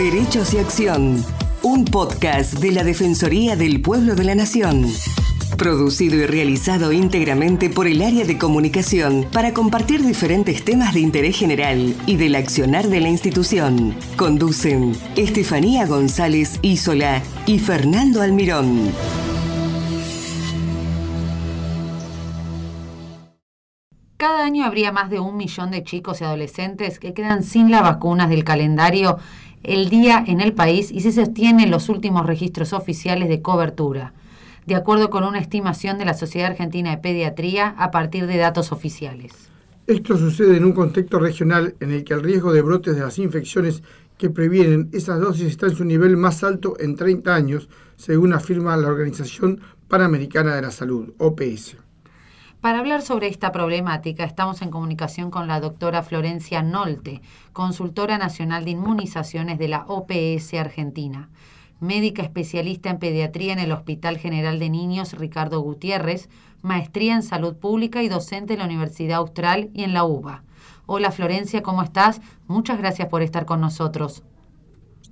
Derechos y Acción, un podcast de la Defensoría del Pueblo de la Nación. Producido y realizado íntegramente por el área de comunicación para compartir diferentes temas de interés general y del accionar de la institución. Conducen Estefanía González Isola y Fernando Almirón. Cada año habría más de un millón de chicos y adolescentes que quedan sin las vacunas del calendario el día en el país y se sostienen los últimos registros oficiales de cobertura de acuerdo con una estimación de la Sociedad Argentina de Pediatría a partir de datos oficiales. Esto sucede en un contexto regional en el que el riesgo de brotes de las infecciones que previenen esas dosis está en su nivel más alto en 30 años, según afirma la Organización Panamericana de la Salud, OPS. Para hablar sobre esta problemática, estamos en comunicación con la doctora Florencia Nolte, consultora nacional de inmunizaciones de la OPS Argentina médica especialista en pediatría en el Hospital General de Niños Ricardo Gutiérrez, maestría en salud pública y docente en la Universidad Austral y en la UBA. Hola Florencia, ¿cómo estás? Muchas gracias por estar con nosotros.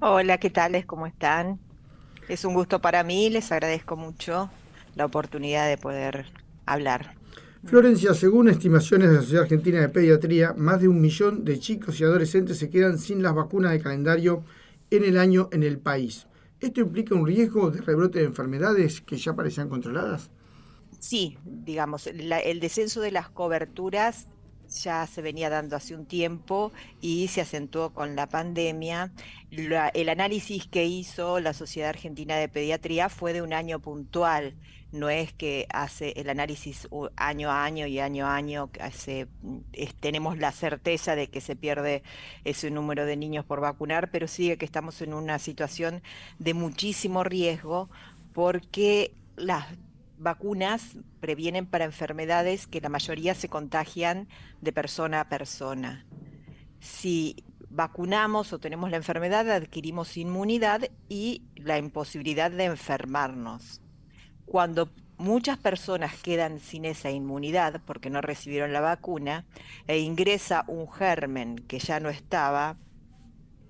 Hola, ¿qué tal? ¿Cómo están? Es un gusto para mí, les agradezco mucho la oportunidad de poder hablar. Florencia, según estimaciones de la Sociedad Argentina de Pediatría, más de un millón de chicos y adolescentes se quedan sin las vacunas de calendario en el año en el país. ¿Esto implica un riesgo de rebrote de enfermedades que ya parecían controladas? Sí, digamos, el descenso de las coberturas ya se venía dando hace un tiempo y se acentuó con la pandemia. el análisis que hizo la Sociedad Argentina de Pediatría fue de un año puntual no es que hace el análisis año a año y año a año tenemos la certeza de que se pierde ese número de niños por vacunar, pero sigue que estamos en una situación de muchísimo riesgo porque las vacunas previenen para enfermedades que la mayoría se contagian de persona a persona. Si vacunamos o tenemos la enfermedad, adquirimos inmunidad y la imposibilidad de enfermarnos cuando muchas personas quedan sin esa inmunidad porque no recibieron la vacuna e ingresa un germen que ya no estaba,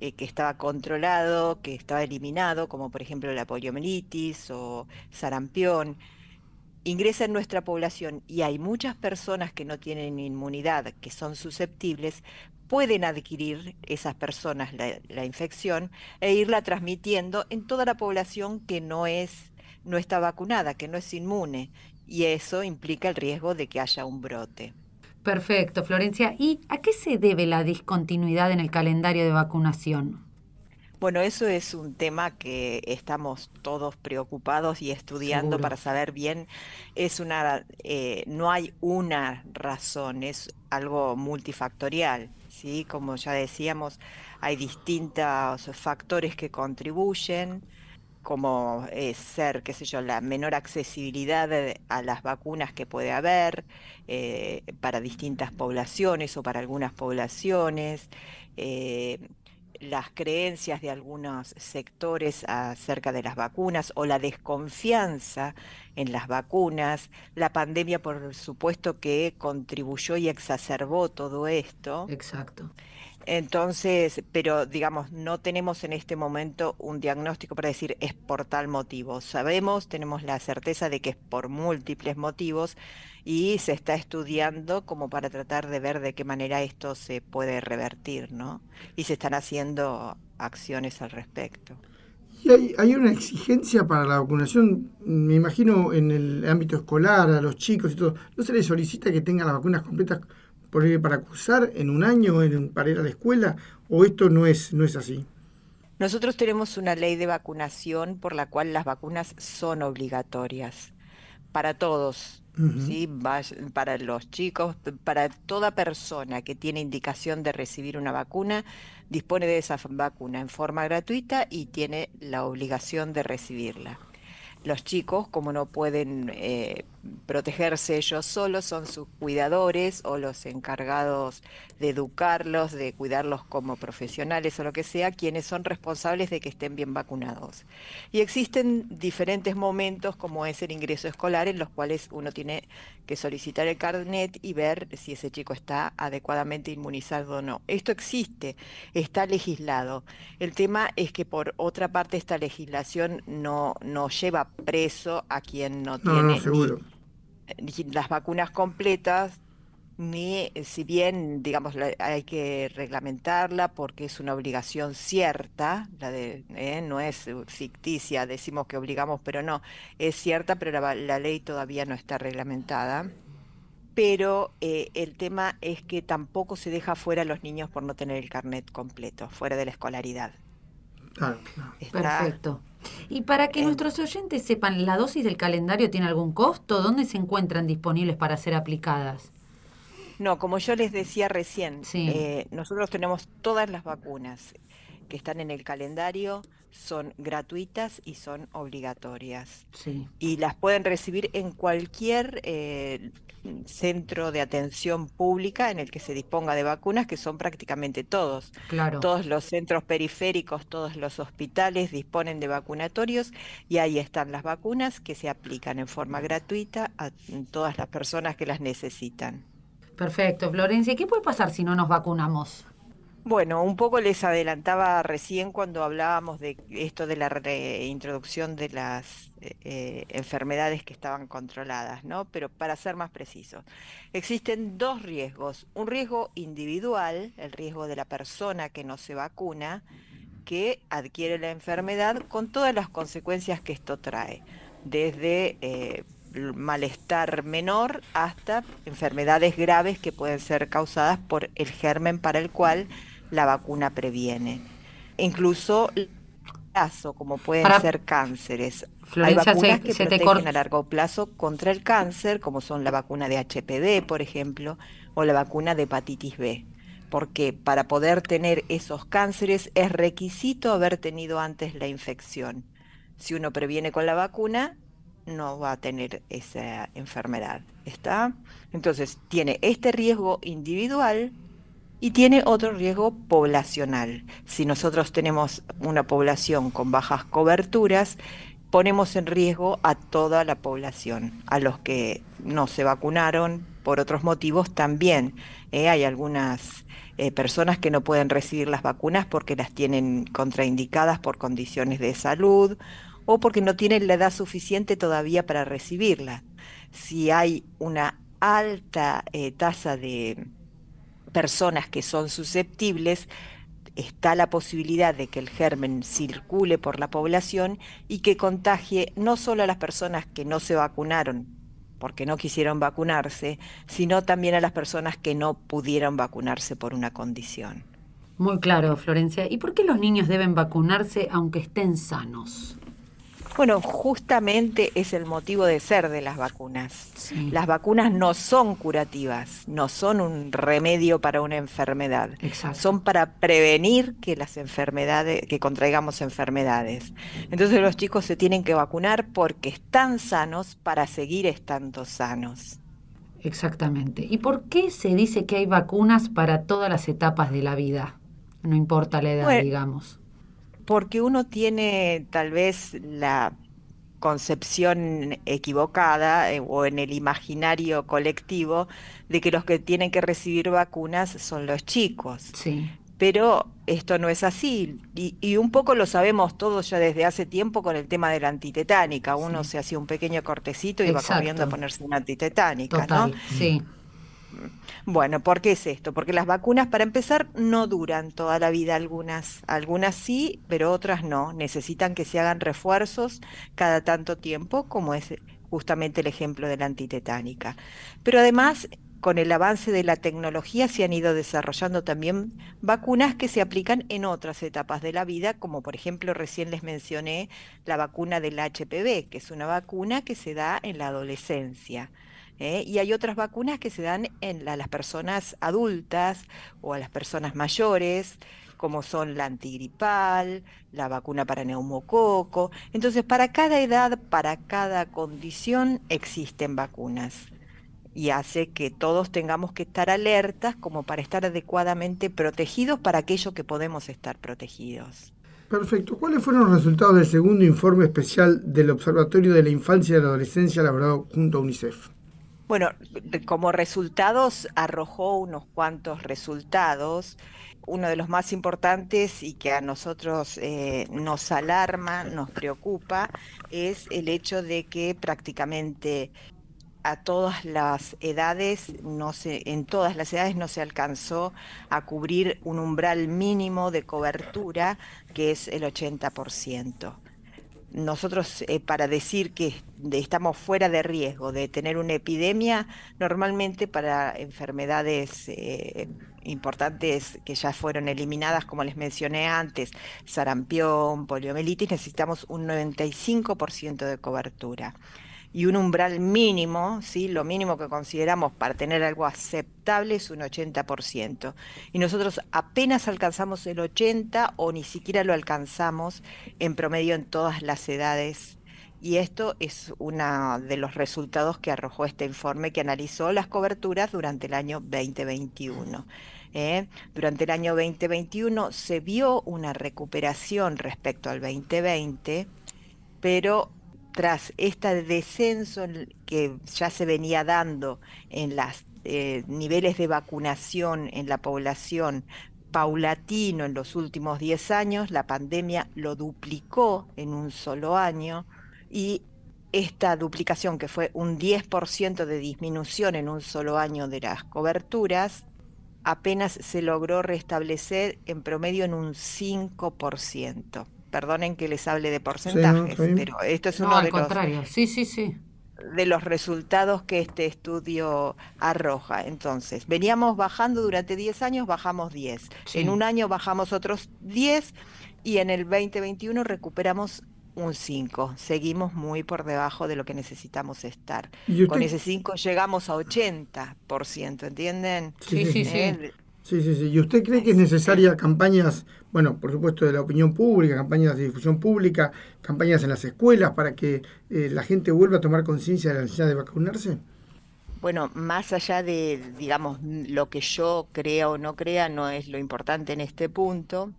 eh, que estaba controlado, que estaba eliminado, como por ejemplo la poliomielitis o sarampión, ingresa en nuestra población y hay muchas personas que no tienen inmunidad, que son susceptibles, pueden adquirir esas personas la, infección e irla transmitiendo en toda la población que no es no está vacunada, que no es inmune, y eso implica el riesgo de que haya un brote. Perfecto, Florencia. ¿Y a qué se debe la discontinuidad en el calendario de vacunación? Bueno, eso es un tema que estamos todos preocupados y estudiando para saber bien. Es una, eh, no hay una razón, es algo multifactorial, sí. Como ya decíamos, hay distintos factores que contribuyen como eh, ser, qué sé yo, la menor accesibilidad a las vacunas que puede haber eh, para distintas poblaciones o para algunas poblaciones, eh, las creencias de algunos sectores acerca de las vacunas o la desconfianza en las vacunas, la pandemia por supuesto que contribuyó y exacerbó todo esto. Exacto. Entonces, pero digamos, no tenemos en este momento un diagnóstico para decir es por tal motivo. Sabemos, tenemos la certeza de que es por múltiples motivos y se está estudiando como para tratar de ver de qué manera esto se puede revertir, ¿no? Y se están haciendo acciones al respecto. ¿Y hay, hay una exigencia para la vacunación? Me imagino en el ámbito escolar, a los chicos y todo. ¿No se les solicita que tengan las vacunas completas para cursar en un año en, para ir a la escuela o esto no es, no es así? Nosotros tenemos una ley de vacunación por la cual las vacunas son obligatorias para todos, ¿sí? para los chicos, para toda persona que tiene indicación de recibir una vacuna, dispone de esa vacuna en forma gratuita y tiene la obligación de recibirla. Los chicos, como no pueden eh, protegerse ellos solos, son sus cuidadores o los encargados de educarlos, de cuidarlos como profesionales o lo que sea, quienes son responsables de que estén bien vacunados. Y existen diferentes momentos, como es el ingreso escolar, en los cuales uno tiene que solicitar el carnet y ver si ese chico está adecuadamente inmunizado o no. Esto existe, está legislado. El tema es que por otra parte esta legislación no, no lleva preso a quien no, tiene las vacunas completas ni si bien, digamos, hay que reglamentarla porque es una obligación cierta, la de, ¿eh? no es ficticia, decimos que obligamos, pero no, es cierta, pero la, ley todavía no está reglamentada. Pero eh, el tema es que tampoco se deja fuera a los niños por no tener el carnet completo, fuera de la escolaridad. Perfecto. Y para que nuestros oyentes sepan, ¿la dosis del calendario tiene algún costo? ¿Dónde se encuentran disponibles para ser aplicadas? No, como yo les decía recién, eh, nosotros tenemos todas las vacunas que están en el calendario, son gratuitas y son obligatorias. Sí. Y las pueden recibir en cualquier eh, centro de atención pública en el que se disponga de vacunas, que son prácticamente todos. Claro. Todos los centros periféricos, todos los hospitales disponen de vacunatorios y ahí están las vacunas que se aplican en forma gratuita a todas las personas que las necesitan. Perfecto, Florencia. ¿Qué puede pasar si no nos vacunamos? Bueno, un poco les adelantaba recién cuando hablábamos de esto de la reintroducción de las eh, eh, enfermedades que estaban controladas, ¿no? Pero para ser más precisos, existen dos riesgos. Un riesgo individual, el riesgo de la persona que no se vacuna, que adquiere la enfermedad con todas las consecuencias que esto trae, desde eh, malestar menor hasta enfermedades graves que pueden ser causadas por el germen para el cual la vacuna previene. Incluso plazo, como pueden ser cánceres. Hay vacunas que protegen a largo plazo contra el cáncer, como son la vacuna de HPV, por ejemplo, o la vacuna de hepatitis B. Porque para poder tener esos cánceres es requisito haber tenido antes la infección. Si uno previene con la vacuna, no va a tener esa enfermedad. ¿Está? Entonces, tiene este riesgo individual y tiene otro riesgo poblacional. Si nosotros tenemos una población con bajas coberturas, ponemos en riesgo a toda la población, a los que no se vacunaron por otros motivos también. ¿eh? hay algunas eh, personas que no pueden recibir las vacunas porque las tienen contraindicadas por condiciones de salud o porque no tienen la edad suficiente todavía para recibirla. Si hay una alta eh, tasa de personas que son susceptibles, está la posibilidad de que el germen circule por la población y que contagie no solo a las personas que no se vacunaron porque no quisieron vacunarse, sino también a las personas que no pudieron vacunarse por una condición. Muy claro, Florencia. ¿Y por qué los niños deben vacunarse aunque estén sanos? Bueno, justamente es el motivo de ser de las vacunas. Las vacunas no son curativas, no son un remedio para una enfermedad. Son para prevenir que las enfermedades, que contraigamos enfermedades. Entonces los chicos se tienen que vacunar porque están sanos para seguir estando sanos. Exactamente. ¿Y por qué se dice que hay vacunas para todas las etapas de la vida? No importa la edad, digamos porque uno tiene tal vez la concepción equivocada eh, o en el imaginario colectivo de que los que tienen que recibir vacunas son los chicos. Sí. Pero esto no es así y, un poco lo sabemos todos ya desde hace tiempo con el tema de la antitetánica. Uno se hacía un pequeño cortecito y va corriendo a ponerse una antitetánica, ¿no? Sí. Bueno, ¿por qué es esto? Porque las vacunas, para empezar, no duran toda la vida algunas. Algunas sí, pero otras no. Necesitan que se hagan refuerzos cada tanto tiempo, como es justamente el ejemplo de la antitetánica. Pero además, con el avance de la tecnología se han ido desarrollando también vacunas que se aplican en otras etapas de la vida, como por ejemplo recién les mencioné la vacuna del HPV, que es una vacuna que se da en la adolescencia. ¿Eh? Y hay otras vacunas que se dan en las personas adultas o a las personas mayores, como son la antigripal, la vacuna para neumococo. Entonces, para cada edad, para cada condición, existen vacunas. Y hace que todos tengamos que estar alertas como para estar adecuadamente protegidos para aquello que podemos estar protegidos. Perfecto. ¿Cuáles fueron los resultados del segundo informe especial del Observatorio de la Infancia y la Adolescencia elaborado junto a UNICEF? Bueno, como resultados arrojó unos cuantos resultados. Uno de los más importantes y que a nosotros eh, nos alarma, nos preocupa, es el hecho de que prácticamente a todas las edades, no se, en todas las edades no se alcanzó a cubrir un umbral mínimo de cobertura que es el 80% nosotros eh, para decir que estamos fuera de riesgo de tener una epidemia, normalmente para enfermedades eh, importantes que ya fueron eliminadas, como les mencioné antes, sarampión, poliomielitis, necesitamos un 95% de cobertura y un umbral mínimo, ¿sí? lo mínimo que consideramos para tener algo aceptable es un 80%. Y nosotros apenas alcanzamos el 80% o ni siquiera lo alcanzamos en promedio en todas las edades. Y esto es uno de los resultados que arrojó este informe que analizó las coberturas durante el año 2021. ¿eh? Durante el año 2021 se vio una recuperación respecto al 2020, pero tras este descenso que ya se venía dando en los eh, niveles de vacunación en la población paulatino en los últimos 10 años, la pandemia lo duplicó en un solo año y esta duplicación, que fue un 10% de disminución en un solo año de las coberturas, apenas se logró restablecer en promedio en un 5% perdonen que les hable de porcentajes, pero esto es uno de los sí, sí, sí. de los resultados que este estudio arroja. Entonces, veníamos bajando durante 10 años, bajamos 10. En un año bajamos otros 10 y en el 2021 recuperamos un 5. Seguimos muy por debajo de lo que necesitamos estar. Con ese 5 llegamos a 80%, ¿entienden? Sí, sí, sí. Eh, Sí, sí, sí. ¿Y usted cree que es necesaria campañas, bueno, por supuesto de la opinión pública, campañas de difusión pública, campañas en las escuelas para que eh, la gente vuelva a tomar conciencia de la necesidad de vacunarse? Bueno, más allá de, digamos, lo que yo crea o no crea, no es lo importante en este punto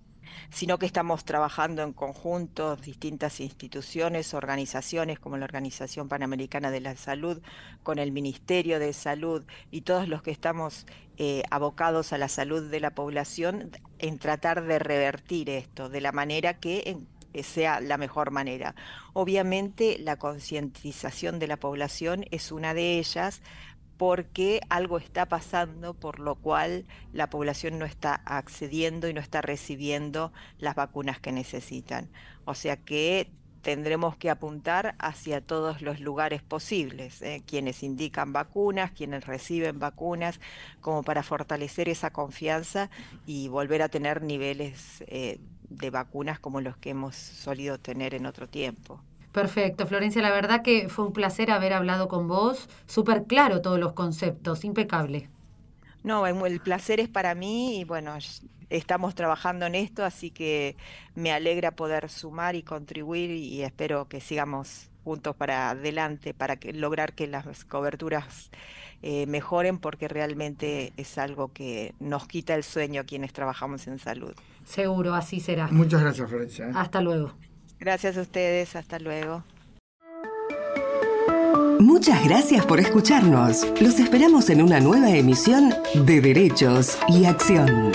sino que estamos trabajando en conjunto distintas instituciones, organizaciones como la Organización Panamericana de la Salud, con el Ministerio de Salud y todos los que estamos eh, abocados a la salud de la población en tratar de revertir esto de la manera que sea la mejor manera. Obviamente la concientización de la población es una de ellas, porque algo está pasando por lo cual la población no está accediendo y no está recibiendo las vacunas que necesitan. O sea que tendremos que apuntar hacia todos los lugares posibles, ¿eh? quienes indican vacunas, quienes reciben vacunas, como para fortalecer esa confianza y volver a tener niveles eh, de vacunas como los que hemos solido tener en otro tiempo. Perfecto, Florencia, la verdad que fue un placer haber hablado con vos, súper claro todos los conceptos, impecable. No, el placer es para mí y bueno, estamos trabajando en esto, así que me alegra poder sumar y contribuir y espero que sigamos juntos para adelante para que, lograr que las coberturas eh, mejoren porque realmente es algo que nos quita el sueño a quienes trabajamos en salud. Seguro, así será. Muchas gracias, Florencia. ¿eh? Hasta luego. Gracias a ustedes, hasta luego. Muchas gracias por escucharnos. Los esperamos en una nueva emisión de Derechos y Acción.